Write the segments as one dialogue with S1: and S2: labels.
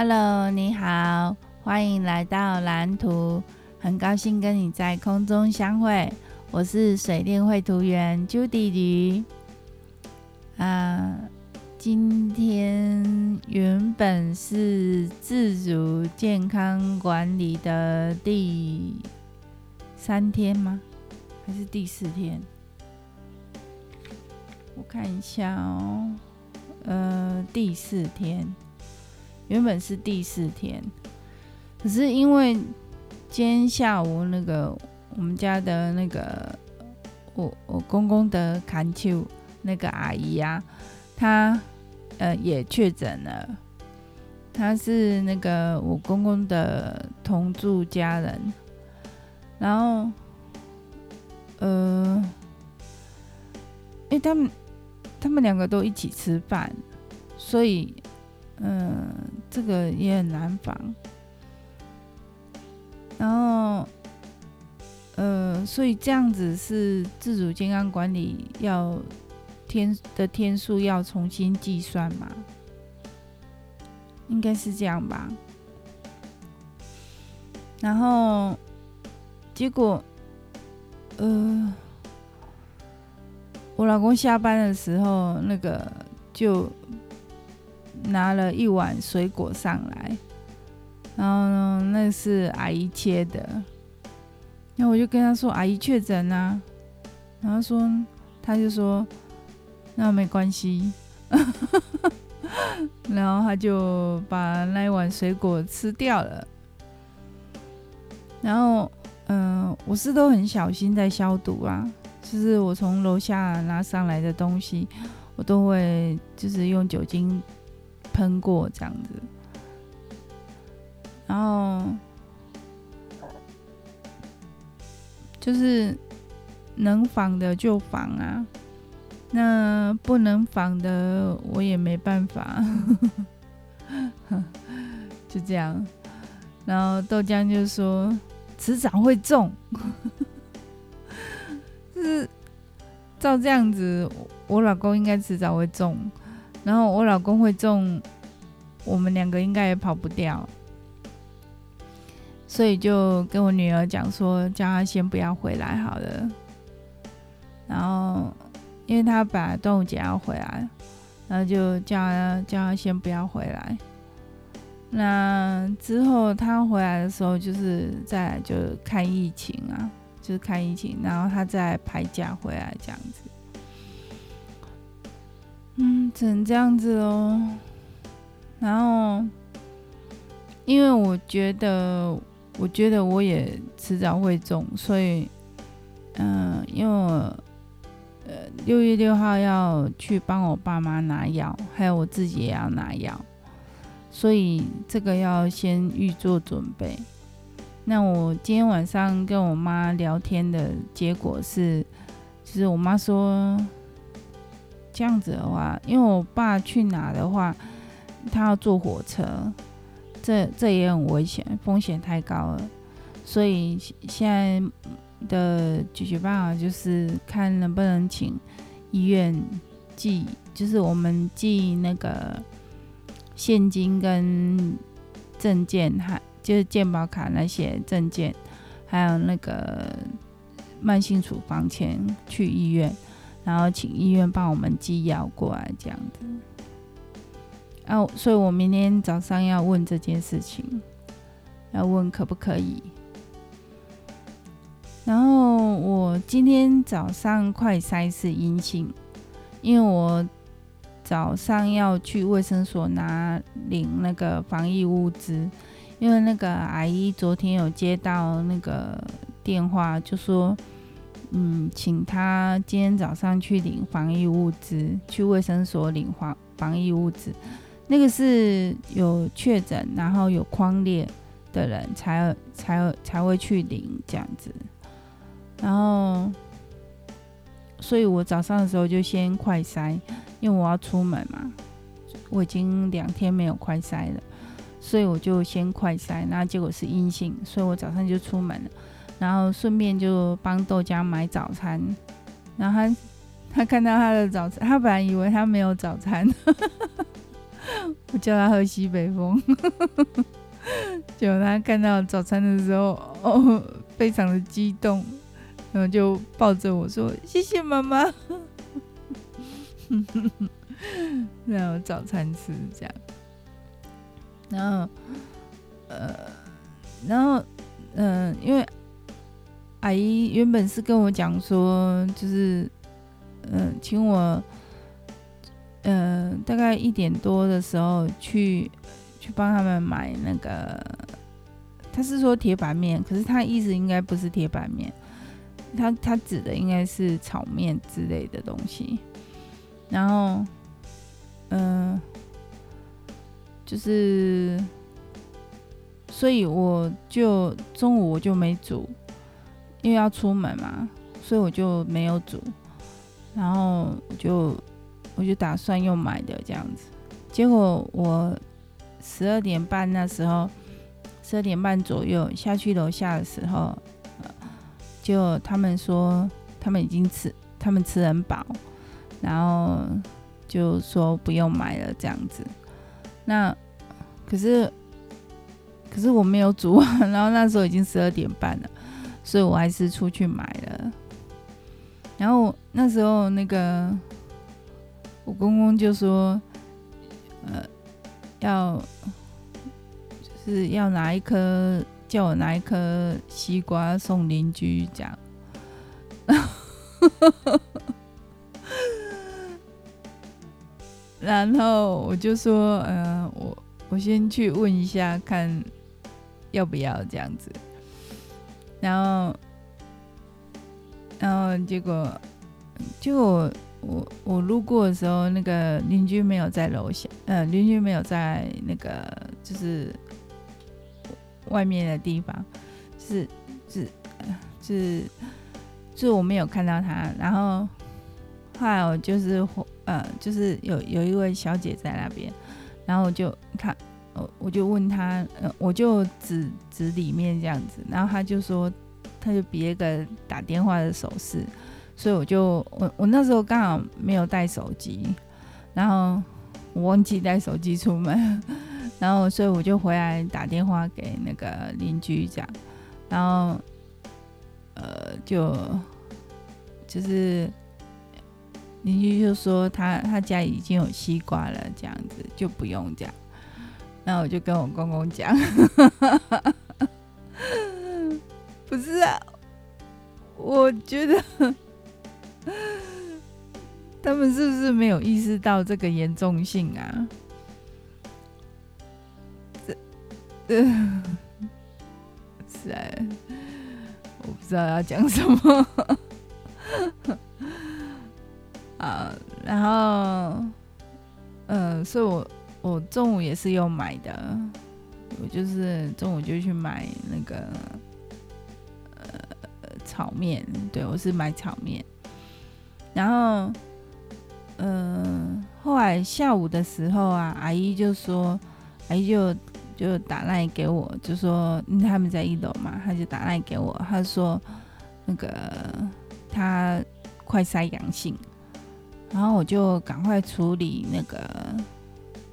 S1: Hello，你好，欢迎来到蓝图，很高兴跟你在空中相会。我是水电绘图员 Judy 鱼。啊，今天原本是自主健康管理的第三天吗？还是第四天？我看一下哦，呃，第四天。原本是第四天，可是因为今天下午那个我们家的那个我我公公的看丘那个阿姨啊，她呃也确诊了，她是那个我公公的同住家人，然后呃，因为他们他们两个都一起吃饭，所以。嗯，这个也很难防。然后，呃，所以这样子是自主健康管理要天的天数要重新计算嘛？应该是这样吧。然后，结果，呃，我老公下班的时候，那个就。拿了一碗水果上来，然后呢，那是阿姨切的。然后我就跟他说：“阿姨确诊啊。”然后说，他就说：“那没关系。”然后他就把那一碗水果吃掉了。然后，嗯、我是都很小心在消毒啊，就是我从楼下拿上来的东西，我都会就是用酒精。喷过这样子，然后就是能防的就防啊，那不能防的我也没办法，就这样。然后豆浆就说迟早会中，是照这样子，我老公应该迟早会中。然后我老公会中，我们两个应该也跑不掉，所以就跟我女儿讲说，叫她先不要回来好了。然后，因为她本来端午节要回来，然后就叫她叫她先不要回来。那之后她回来的时候，就是再来就看疫情啊，就是看疫情，然后她再排假回来这样子。嗯，只能这样子哦。然后，因为我觉得，我觉得我也迟早会中，所以，嗯、因为我，呃，六月六号要去帮我爸妈拿药，还有我自己也要拿药，所以这个要先预做准备。那我今天晚上跟我妈聊天的结果是，就是我妈说。这样子的话，因为我爸去哪的话，他要坐火车，这这也很危险，风险太高了。所以现在的解决办法就是看能不能请医院寄，就是我们寄那个现金跟证件，还就是健保卡那些证件，还有那个慢性处方签去医院。然后请医院帮我们寄药过来，这样子。啊，所以我明天早上要问这件事情，要问可不可以。然后我今天早上快筛是阴性，因为我早上要去卫生所拿领那个防疫物资，因为那个阿姨昨天有接到那个电话，就说。嗯，请他今天早上去领防疫物资，去卫生所领防防疫物资。那个是有确诊，然后有框列的人才才才会去领这样子。然后，所以我早上的时候就先快筛，因为我要出门嘛。我已经两天没有快筛了，所以我就先快筛，那结果是阴性，所以我早上就出门了。然后顺便就帮豆浆买早餐，然后他他看到他的早餐，他本来以为他没有早餐，我叫他喝西北风，结果他看到早餐的时候，哦，非常的激动，然后就抱着我说：“谢谢妈妈。”然后早餐吃这样，然后，呃，然后，嗯、因为阿姨原本是跟我讲说，就是，嗯、请我。嗯、大概一点多的时候去去帮他们买那个，他是说铁板面，可是他意思应该不是铁板面，他他指的应该是炒面之类的东西。然后，嗯、就是，所以我就中午我就没煮，因为要出门嘛，所以我就没有煮，然后我就。我就打算用买的这样子，结果我十二点半那时候，十二点半左右下去楼下的时候，就他们说他们已经吃，他们吃很饱，然后就说不用买了这样子。那可是可是我没有煮，然后那时候已经十二点半了，所以我还是出去买了。然后那时候那个。我公公就说：“呃，要就是要拿一颗，叫我拿一颗西瓜送邻居，这样。然后我就说：‘呃，我我先去问一下，看要不要这样子。’然后，然后结果，结果。”我我路过的时候，那个邻居没有在楼下，呃，邻居没有在那个就是外面的地方，是是是是我没有看到他。然后后来我就是呃，就是有有一位小姐在那边，然后我就看，我就问他，呃，我就指指里面这样子，然后他就说，他就比一个打电话的手势。所以我就我我那时候刚好没有带手机，然后我忘记带手机出门，然后所以我就回来打电话给那个邻居讲，然后呃就就是邻居就说他他家已经有西瓜了，这样子就不用讲，然那我就跟我公公讲，不是啊，我觉得。他们是不是没有意识到这个严重性啊？这，呃，是啊，我不知道要讲什么。啊，然后，嗯，所以我我中午也是有买的，我就是中午就去买那个呃炒面，对，我是买炒面。然后，嗯、后来下午的时候啊，阿姨就说，阿姨就就打赖给我，就说他们在一楼嘛，他就打赖给我，他说那个他快筛阳性，然后我就赶快处理那个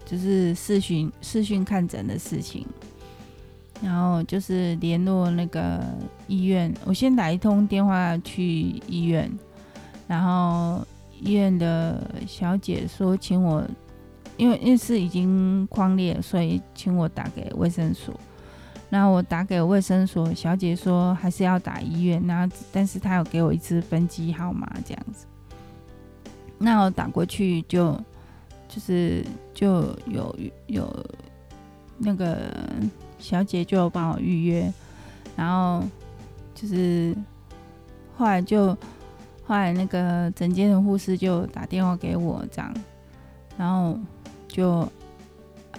S1: 就是视讯视讯看诊的事情，然后就是联络那个医院，我先打一通电话去医院。然后医院的小姐说，请我，因为因为是已经匡列，所以请我打给卫生所。那我打给卫生所，小姐说还是要打医院，然后但是她有给我一支分机号码这样子。那我打过去就就是就有有那个小姐就帮我预约，然后就是后来就。后来那个诊间的护士就打电话给我，这样，然后就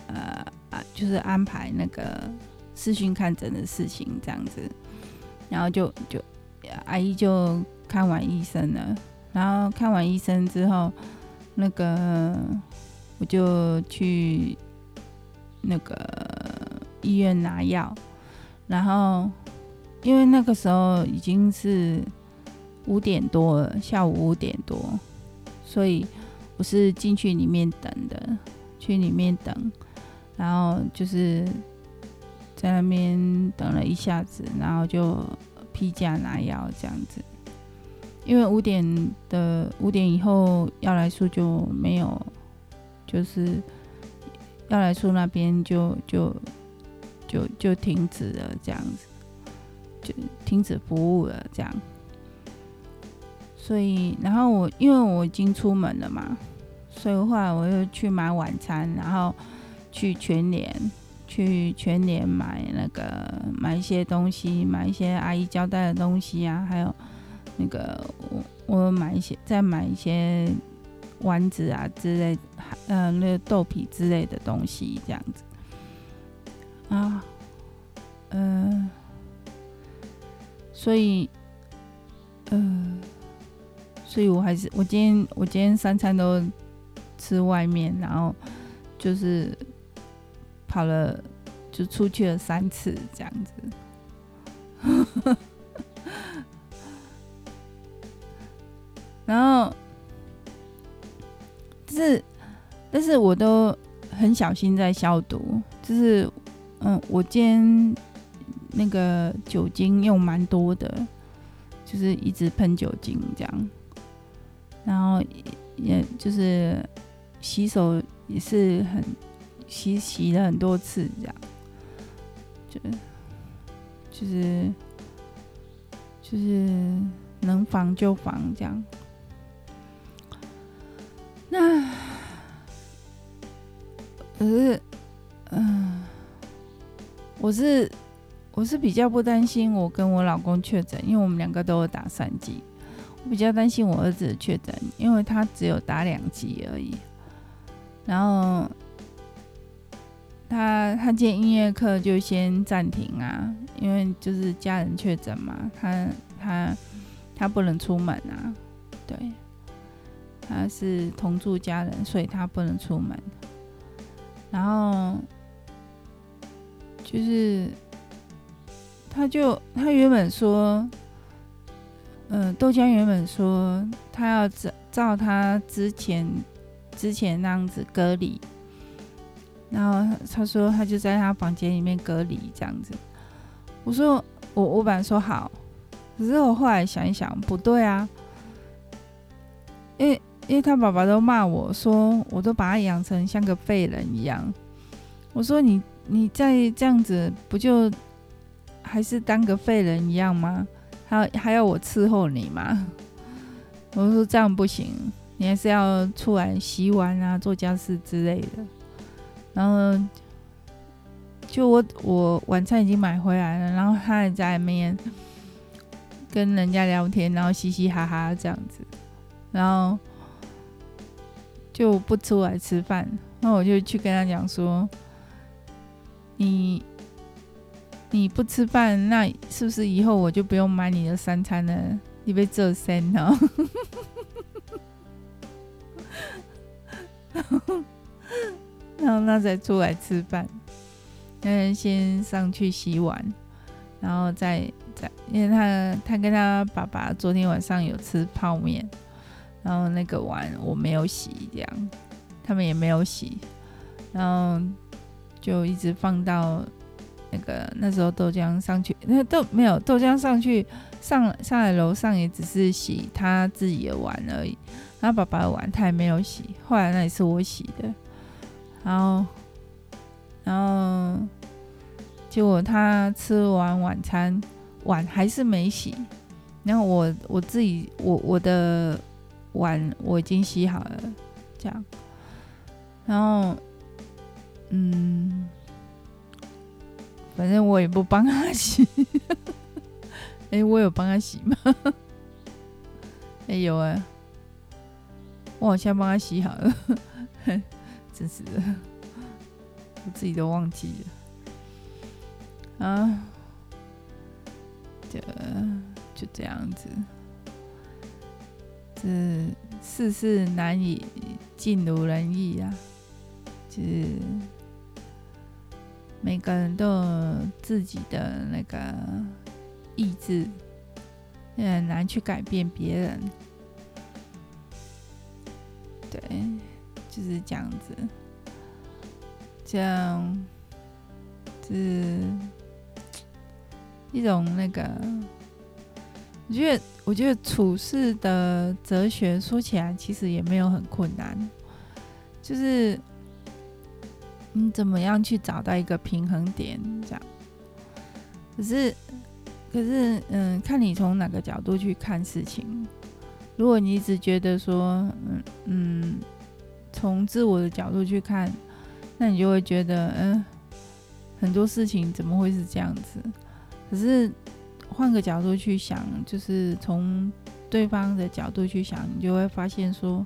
S1: 呃啊，就是安排那个视讯看诊的事情，这样子，然后就就阿姨就看完医生了，然后看完医生之后，那个我就去那个医院拿药，然后因为那个时候已经是。五点多了，下午五点多，所以我是进去里面等的。去里面等，然后就是在那边等了一下子，然后就批假拿药这样子。因为五点的五点以后药来素就没有，就是要来素那边就就就就停止了这样子，就停止服务了这样。所以，然后我因为我已经出门了嘛，所以后来我又去买晚餐，然后去全联，去全联买那个买一些东西，买一些阿姨交代的东西啊，还有。那个我我买一些，再买一些丸子啊之类，呃，那个豆皮之类的东西，这样子啊，嗯、所以，嗯、呃，所以我还是我今天我今天三餐都吃外面，然后就是跑了，就出去了三次这样子。然后，就是，但是我都很小心在消毒。就是，嗯，我今天那个酒精用蛮多的，就是一直喷酒精这样。然后也，就是洗手也是很洗洗了很多次这样，就就是就是能防就防这样。那可是，嗯，我是我是比较不担心我跟我老公确诊，因为我们两个都有打三剂。我比较担心我儿子确诊，因为他只有打两剂而已。然后他他今天音乐课就先暂停啊，因为就是家人确诊嘛，他他他不能出门啊，对。他是同住家人，所以他不能出门。然后就是，他就他原本说，嗯、豆浆原本说他要照照他之前之前那样子隔离。然后他说他就在他房间里面隔离这样子。我说我我本来说好，可是我后来想一想，不对啊，因为。因为他爸爸都骂我说，我都把他养成像个废人一样。我说你你再这样子，不就还是当个废人一样吗？还还要我伺候你吗？我说这样不行，你还是要出来洗碗啊，做家事之类的。然后就我我晚餐已经买回来了，然后他还在外面跟人家聊天，然后嘻嘻哈哈这样子，然后。就不出来吃饭，那我就去跟他讲说：“你你不吃饭，那是不是以后我就不用买你的三餐了？你被这生了。”然后他才出来吃饭，嗯，先上去洗碗，然后再再，因为他他跟他爸爸昨天晚上有吃泡面。然后那个碗我没有洗，这样他们也没有洗，然后就一直放到那个那时候豆浆上去，那豆没有豆浆上去上上来楼上也只是洗他自己的碗而已，然后爸爸的碗他也没有洗，后来那也是我洗的，然后然后结果他吃完晚餐碗还是没洗，然后我我自己我我的。碗我已经洗好了，这样，然后，嗯，反正我也不帮他洗。哎、我有帮他洗吗？哎、有啊，我好像帮他洗好了，真是的，我自己都忘记了。啊，就就这样子。是世事难以尽如人意啊，就是每个人都有自己的那个意志，也很难去改变别人。对，就是这样子。这样是一种那个，我觉得，我觉得处事的哲学说起来其实也没有很困难，就是你怎么样去找到一个平衡点，这样。可是，可是，嗯，看你从哪个角度去看事情。如果你一直觉得说，嗯嗯，从自我的角度去看，那你就会觉得，嗯，很多事情怎么会是这样子？可是换个角度去想，就是从对方的角度去想，你就会发现说，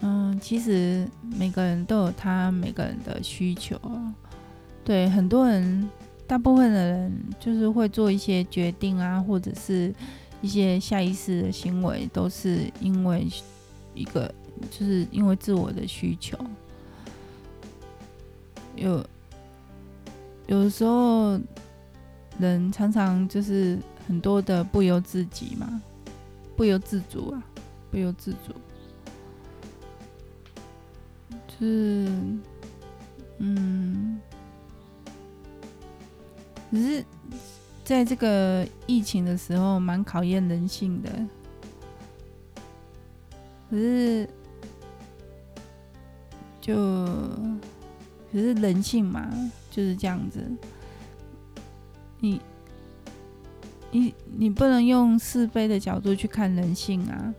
S1: 嗯，其实每个人都有他每个人的需求。对，很多人，大部分的人就是会做一些决定啊，或者是。一些下意识的行为都是因为一个，就是因为自我的需求。有有时候，人常常就是很多的不由自己嘛，不由自主啊，不由自主，就是嗯，只是。在这个疫情的时候，蛮考验人性的。可是，就可是人性嘛，就是这样子。你，你，你不能用是非的角度去看人性啊！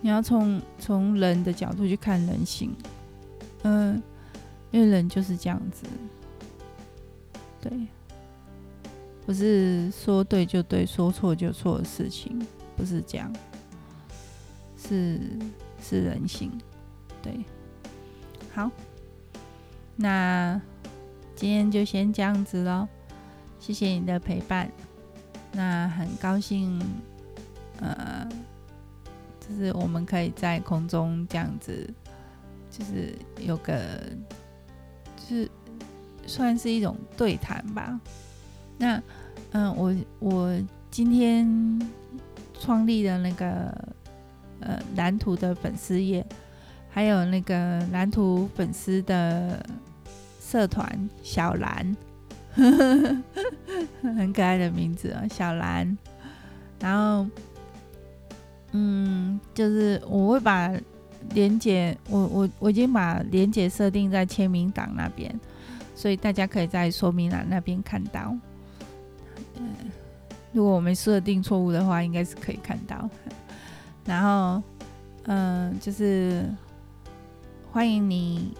S1: 你要从从人的角度去看人性。嗯，因为人就是这样子。对。不是说对就对，说错就错的事情，不是这样，是是人性，对。好，那今天就先这样子喽，谢谢你的陪伴。那很高兴，呃，就是我们可以在空中这样子，就是有个，就是算是一种对谈吧。那，嗯，我我今天创立的那个呃蓝图的粉丝页，还有那个蓝图粉丝的社团小兰，很可爱的名字啊，小兰。然后，嗯，就是我会把连结，我我我已经把连结设定在签名档那边，所以大家可以在说明栏那边看到。嗯，如果我没设定错误的话，应该是可以看到。然后，嗯，就是欢迎你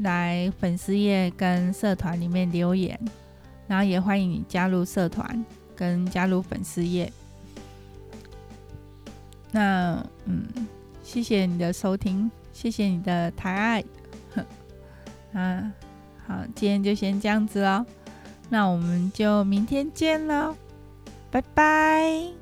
S1: 来粉丝页跟社团里面留言，然后也欢迎你加入社团跟加入粉丝页。那，嗯，谢谢你的收听，谢谢你的抬爱。啊，好，今天就先这样子喽。那我们就明天见了，拜拜。